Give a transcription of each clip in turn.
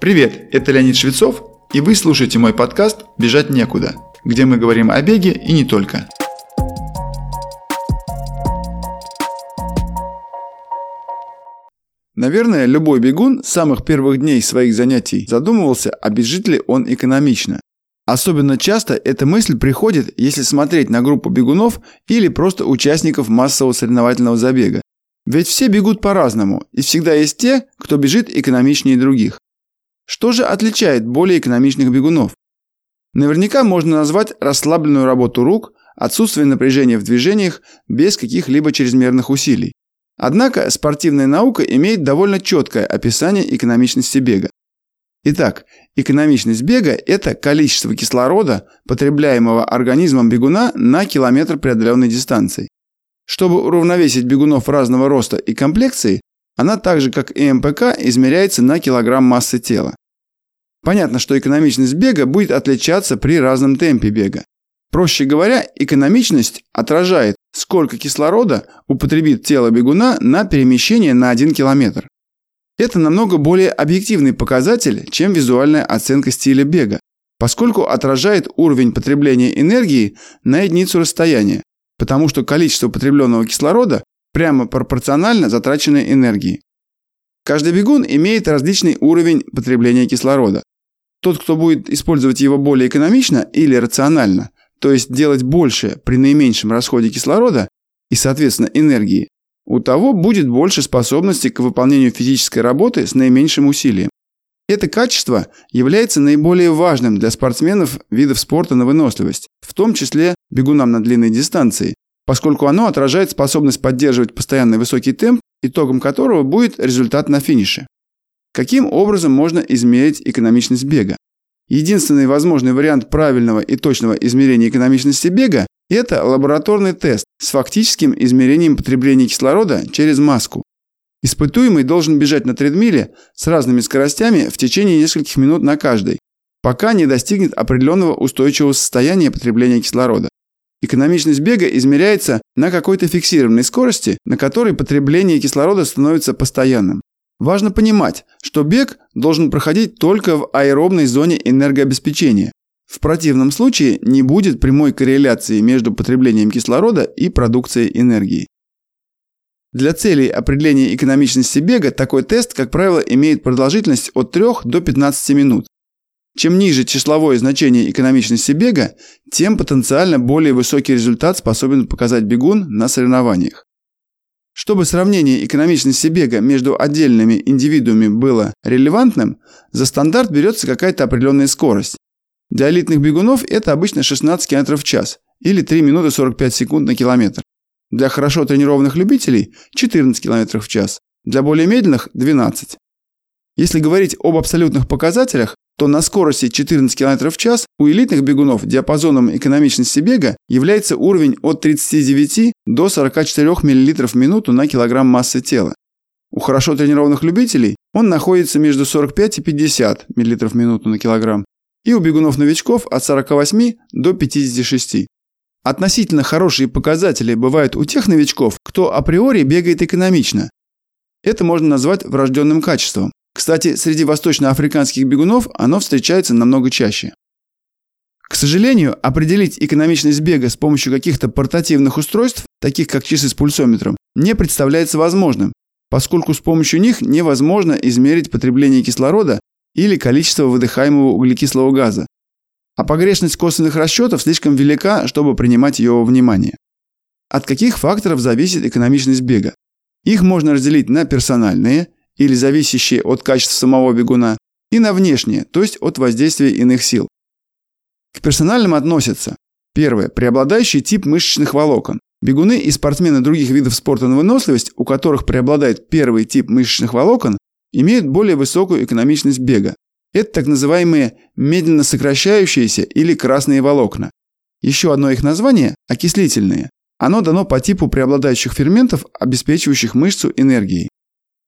Привет, это Леонид Швецов, и вы слушаете мой подкаст «Бежать некуда», где мы говорим о беге и не только. Наверное, любой бегун с самых первых дней своих занятий задумывался, а бежит ли он экономично. Особенно часто эта мысль приходит, если смотреть на группу бегунов или просто участников массового соревновательного забега. Ведь все бегут по-разному, и всегда есть те, кто бежит экономичнее других. Что же отличает более экономичных бегунов? Наверняка можно назвать расслабленную работу рук, отсутствие напряжения в движениях без каких-либо чрезмерных усилий. Однако спортивная наука имеет довольно четкое описание экономичности бега. Итак, экономичность бега – это количество кислорода, потребляемого организмом бегуна на километр преодоленной дистанции. Чтобы уравновесить бегунов разного роста и комплекции, она так же, как и МПК, измеряется на килограмм массы тела. Понятно, что экономичность бега будет отличаться при разном темпе бега. Проще говоря, экономичность отражает, сколько кислорода употребит тело бегуна на перемещение на 1 километр. Это намного более объективный показатель, чем визуальная оценка стиля бега, поскольку отражает уровень потребления энергии на единицу расстояния, потому что количество потребленного кислорода прямо пропорционально затраченной энергии. Каждый бегун имеет различный уровень потребления кислорода. Тот, кто будет использовать его более экономично или рационально, то есть делать больше при наименьшем расходе кислорода и, соответственно, энергии, у того будет больше способности к выполнению физической работы с наименьшим усилием. Это качество является наиболее важным для спортсменов видов спорта на выносливость, в том числе бегунам на длинной дистанции, поскольку оно отражает способность поддерживать постоянный высокий темп, итогом которого будет результат на финише. Каким образом можно измерить экономичность бега? Единственный возможный вариант правильного и точного измерения экономичности бега – это лабораторный тест с фактическим измерением потребления кислорода через маску. Испытуемый должен бежать на тредмиле с разными скоростями в течение нескольких минут на каждой, пока не достигнет определенного устойчивого состояния потребления кислорода. Экономичность бега измеряется на какой-то фиксированной скорости, на которой потребление кислорода становится постоянным. Важно понимать, что бег должен проходить только в аэробной зоне энергообеспечения. В противном случае не будет прямой корреляции между потреблением кислорода и продукцией энергии. Для целей определения экономичности бега такой тест, как правило, имеет продолжительность от 3 до 15 минут. Чем ниже числовое значение экономичности бега, тем потенциально более высокий результат способен показать бегун на соревнованиях. Чтобы сравнение экономичности бега между отдельными индивидуумами было релевантным, за стандарт берется какая-то определенная скорость. Для элитных бегунов это обычно 16 км в час или 3 минуты 45 секунд на километр. Для хорошо тренированных любителей 14 км в час, для более медленных 12. Если говорить об абсолютных показателях, то на скорости 14 км в час у элитных бегунов диапазоном экономичности бега является уровень от 39 до 44 мл в минуту на килограмм массы тела. У хорошо тренированных любителей он находится между 45 и 50 мл в минуту на килограмм, и у бегунов-новичков от 48 до 56. Относительно хорошие показатели бывают у тех новичков, кто априори бегает экономично. Это можно назвать врожденным качеством. Кстати, среди восточноафриканских бегунов оно встречается намного чаще. К сожалению, определить экономичность бега с помощью каких-то портативных устройств, таких как часы с пульсометром, не представляется возможным, поскольку с помощью них невозможно измерить потребление кислорода или количество выдыхаемого углекислого газа. А погрешность косвенных расчетов слишком велика, чтобы принимать ее во внимание. От каких факторов зависит экономичность бега? Их можно разделить на персональные или зависящие от качества самого бегуна, и на внешние, то есть от воздействия иных сил. К персональным относятся первое преобладающий тип мышечных волокон. Бегуны и спортсмены других видов спорта на выносливость, у которых преобладает первый тип мышечных волокон, имеют более высокую экономичность бега. Это так называемые медленно сокращающиеся или красные волокна. Еще одно их название – окислительные. Оно дано по типу преобладающих ферментов, обеспечивающих мышцу энергией.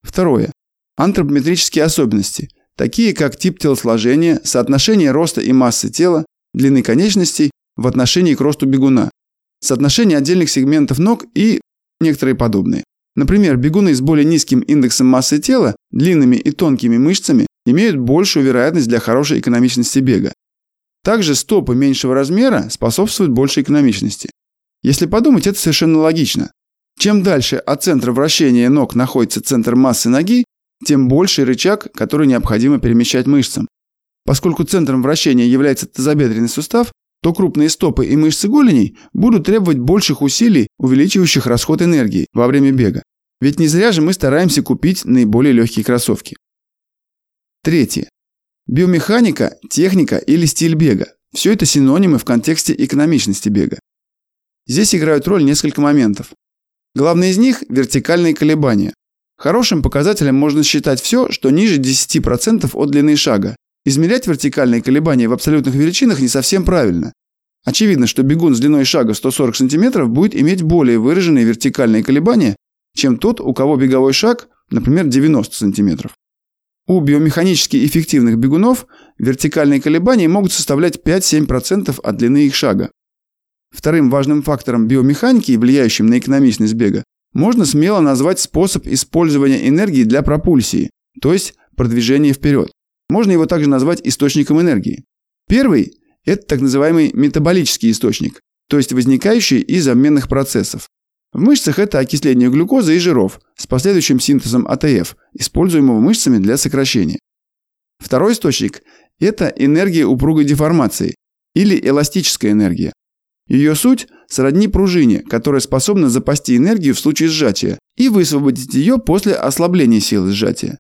Второе. Антропометрические особенности, такие как тип телосложения, соотношение роста и массы тела, длины конечностей в отношении к росту бегуна, соотношение отдельных сегментов ног и некоторые подобные. Например, бегуны с более низким индексом массы тела, длинными и тонкими мышцами имеют большую вероятность для хорошей экономичности бега. Также стопы меньшего размера способствуют большей экономичности. Если подумать, это совершенно логично. Чем дальше от центра вращения ног находится центр массы ноги, тем больше рычаг, который необходимо перемещать мышцам. Поскольку центром вращения является тазобедренный сустав, то крупные стопы и мышцы голеней будут требовать больших усилий, увеличивающих расход энергии во время бега. Ведь не зря же мы стараемся купить наиболее легкие кроссовки. Третье. Биомеханика, техника или стиль бега. Все это синонимы в контексте экономичности бега. Здесь играют роль несколько моментов. Главный из них – вертикальные колебания. Хорошим показателем можно считать все, что ниже 10% от длины шага. Измерять вертикальные колебания в абсолютных величинах не совсем правильно. Очевидно, что бегун с длиной шага 140 см будет иметь более выраженные вертикальные колебания, чем тот, у кого беговой шаг, например, 90 см. У биомеханически эффективных бегунов вертикальные колебания могут составлять 5-7% от длины их шага. Вторым важным фактором биомеханики, влияющим на экономичность бега, можно смело назвать способ использования энергии для пропульсии, то есть продвижения вперед. Можно его также назвать источником энергии. Первый – это так называемый метаболический источник, то есть возникающий из обменных процессов. В мышцах это окисление глюкозы и жиров с последующим синтезом АТФ, используемого мышцами для сокращения. Второй источник – это энергия упругой деформации или эластическая энергия. Ее суть сродни пружине, которая способна запасти энергию в случае сжатия и высвободить ее после ослабления силы сжатия.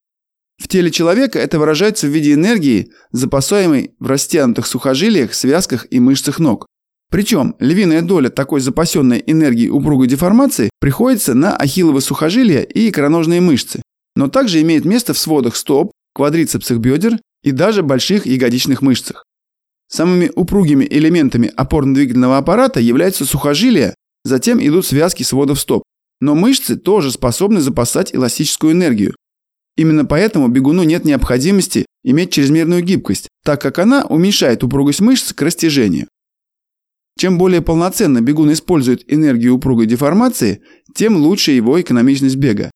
В теле человека это выражается в виде энергии, запасаемой в растянутых сухожилиях, связках и мышцах ног. Причем львиная доля такой запасенной энергии упругой деформации приходится на ахилловы сухожилия и икроножные мышцы, но также имеет место в сводах стоп, квадрицепсах бедер и даже больших ягодичных мышцах. Самыми упругими элементами опорно-двигательного аппарата являются сухожилия, затем идут связки сводов стоп. Но мышцы тоже способны запасать эластическую энергию. Именно поэтому бегуну нет необходимости иметь чрезмерную гибкость, так как она уменьшает упругость мышц к растяжению. Чем более полноценно бегун использует энергию упругой деформации, тем лучше его экономичность бега.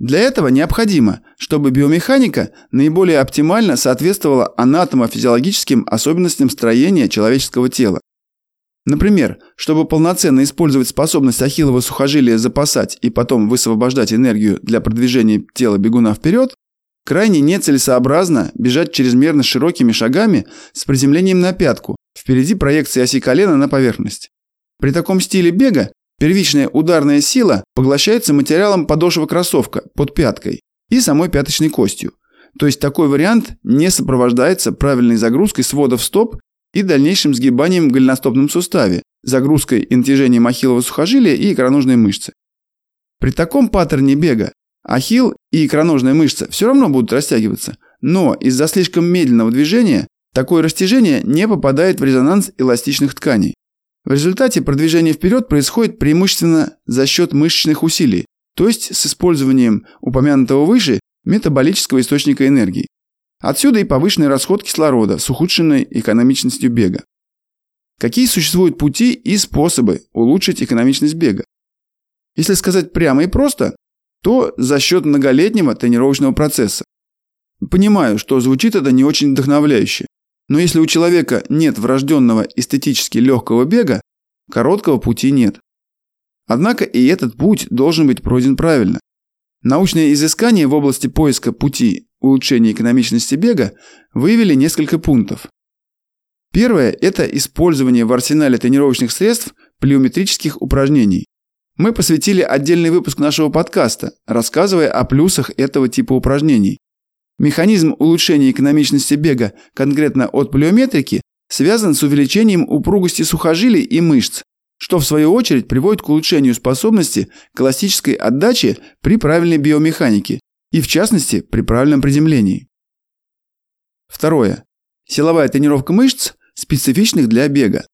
Для этого необходимо, чтобы биомеханика наиболее оптимально соответствовала анатомо-физиологическим особенностям строения человеческого тела. Например, чтобы полноценно использовать способность ахиллова сухожилия запасать и потом высвобождать энергию для продвижения тела бегуна вперед, крайне нецелесообразно бежать чрезмерно широкими шагами с приземлением на пятку, впереди проекции оси колена на поверхность. При таком стиле бега Первичная ударная сила поглощается материалом подошвы кроссовка под пяткой и самой пяточной костью. То есть такой вариант не сопровождается правильной загрузкой сводов стоп и дальнейшим сгибанием в голеностопном суставе, загрузкой и натяжением ахиллового сухожилия и икроножной мышцы. При таком паттерне бега ахилл и икроножная мышца все равно будут растягиваться, но из-за слишком медленного движения такое растяжение не попадает в резонанс эластичных тканей. В результате продвижение вперед происходит преимущественно за счет мышечных усилий, то есть с использованием упомянутого выше метаболического источника энергии. Отсюда и повышенный расход кислорода с ухудшенной экономичностью бега. Какие существуют пути и способы улучшить экономичность бега? Если сказать прямо и просто, то за счет многолетнего тренировочного процесса. Понимаю, что звучит это не очень вдохновляюще, но если у человека нет врожденного эстетически легкого бега, короткого пути нет. Однако и этот путь должен быть пройден правильно. Научные изыскания в области поиска пути улучшения экономичности бега выявили несколько пунктов. Первое – это использование в арсенале тренировочных средств плеометрических упражнений. Мы посвятили отдельный выпуск нашего подкаста, рассказывая о плюсах этого типа упражнений. Механизм улучшения экономичности бега конкретно от плеометрики связан с увеличением упругости сухожилий и мышц, что в свою очередь приводит к улучшению способности классической отдачи при правильной биомеханике и в частности при правильном приземлении. Второе. Силовая тренировка мышц, специфичных для бега.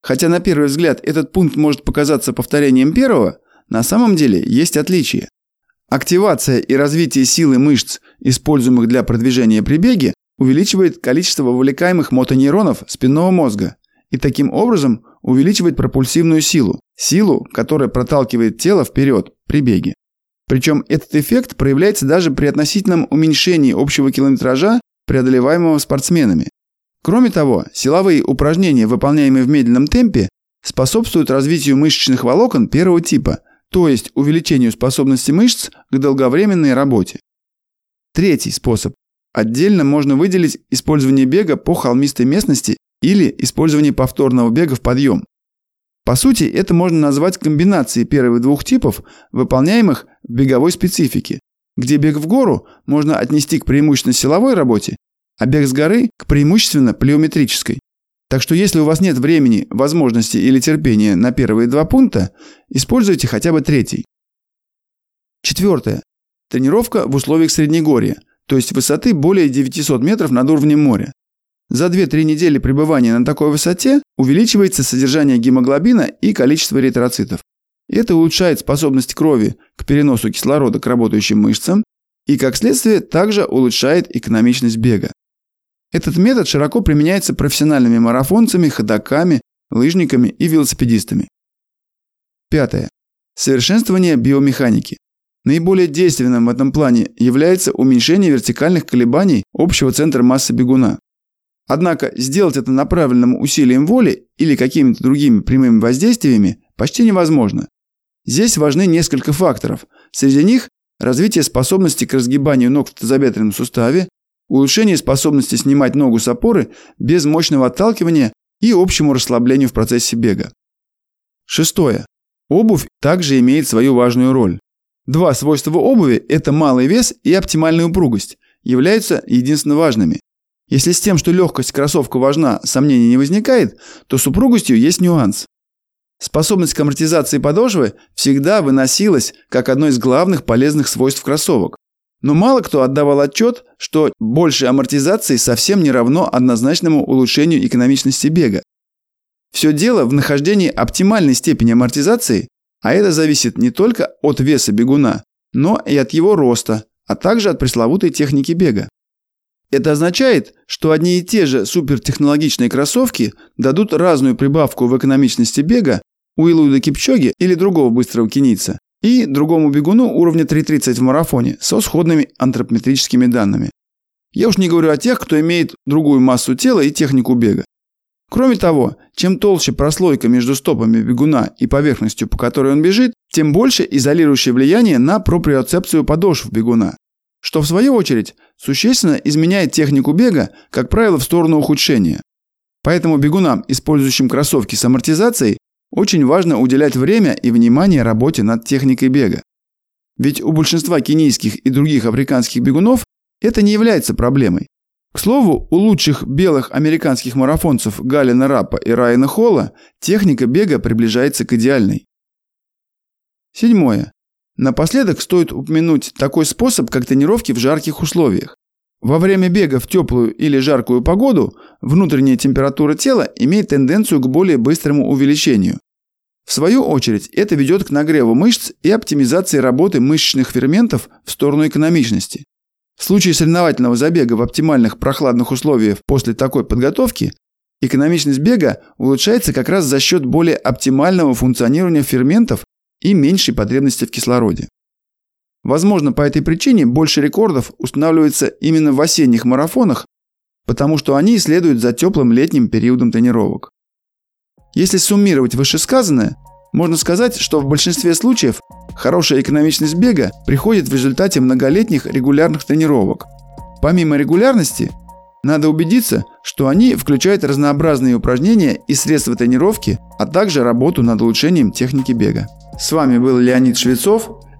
Хотя на первый взгляд этот пункт может показаться повторением первого, на самом деле есть отличия. Активация и развитие силы мышц, используемых для продвижения при беге, увеличивает количество вовлекаемых мотонейронов спинного мозга и таким образом увеличивает пропульсивную силу, силу, которая проталкивает тело вперед при беге. Причем этот эффект проявляется даже при относительном уменьшении общего километража преодолеваемого спортсменами. Кроме того, силовые упражнения, выполняемые в медленном темпе, способствуют развитию мышечных волокон первого типа, то есть увеличению способности мышц к долговременной работе. Третий способ. Отдельно можно выделить использование бега по холмистой местности или использование повторного бега в подъем. По сути, это можно назвать комбинацией первых двух типов, выполняемых в беговой специфике, где бег в гору можно отнести к преимущественно силовой работе, а бег с горы – к преимущественно плеометрической. Так что если у вас нет времени, возможности или терпения на первые два пункта, используйте хотя бы третий. Четвертое. Тренировка в условиях Среднегорья, то есть высоты более 900 метров над уровнем моря. За 2-3 недели пребывания на такой высоте увеличивается содержание гемоглобина и количество эритроцитов. Это улучшает способность крови к переносу кислорода к работающим мышцам и, как следствие, также улучшает экономичность бега. Этот метод широко применяется профессиональными марафонцами, ходаками, лыжниками и велосипедистами. Пятое. Совершенствование биомеханики. Наиболее действенным в этом плане является уменьшение вертикальных колебаний общего центра массы бегуна. Однако сделать это направленным усилием воли или какими-то другими прямыми воздействиями почти невозможно. Здесь важны несколько факторов. Среди них развитие способности к разгибанию ног в тазобедренном суставе, улучшение способности снимать ногу с опоры без мощного отталкивания и общему расслаблению в процессе бега. Шестое. Обувь также имеет свою важную роль. Два свойства обуви – это малый вес и оптимальная упругость – являются единственно важными. Если с тем, что легкость кроссовка важна, сомнений не возникает, то с упругостью есть нюанс. Способность к амортизации подошвы всегда выносилась как одно из главных полезных свойств кроссовок. Но мало кто отдавал отчет, что большая амортизации совсем не равно однозначному улучшению экономичности бега. Все дело в нахождении оптимальной степени амортизации, а это зависит не только от веса бегуна, но и от его роста, а также от пресловутой техники бега. Это означает, что одни и те же супертехнологичные кроссовки дадут разную прибавку в экономичности бега Уиллуда Кипчоги или другого быстрого кенийца и другому бегуну уровня 3.30 в марафоне со сходными антропометрическими данными. Я уж не говорю о тех, кто имеет другую массу тела и технику бега. Кроме того, чем толще прослойка между стопами бегуна и поверхностью, по которой он бежит, тем больше изолирующее влияние на проприоцепцию подошв бегуна, что в свою очередь существенно изменяет технику бега, как правило, в сторону ухудшения. Поэтому бегунам, использующим кроссовки с амортизацией, очень важно уделять время и внимание работе над техникой бега. Ведь у большинства кенийских и других африканских бегунов это не является проблемой. К слову, у лучших белых американских марафонцев Галина Раппа и Райана Холла техника бега приближается к идеальной. Седьмое. Напоследок стоит упомянуть такой способ, как тренировки в жарких условиях. Во время бега в теплую или жаркую погоду внутренняя температура тела имеет тенденцию к более быстрому увеличению. В свою очередь, это ведет к нагреву мышц и оптимизации работы мышечных ферментов в сторону экономичности. В случае соревновательного забега в оптимальных прохладных условиях после такой подготовки, экономичность бега улучшается как раз за счет более оптимального функционирования ферментов и меньшей потребности в кислороде. Возможно, по этой причине больше рекордов устанавливается именно в осенних марафонах, потому что они следуют за теплым летним периодом тренировок. Если суммировать вышесказанное, можно сказать, что в большинстве случаев хорошая экономичность бега приходит в результате многолетних регулярных тренировок. Помимо регулярности, надо убедиться, что они включают разнообразные упражнения и средства тренировки, а также работу над улучшением техники бега. С вами был Леонид Швецов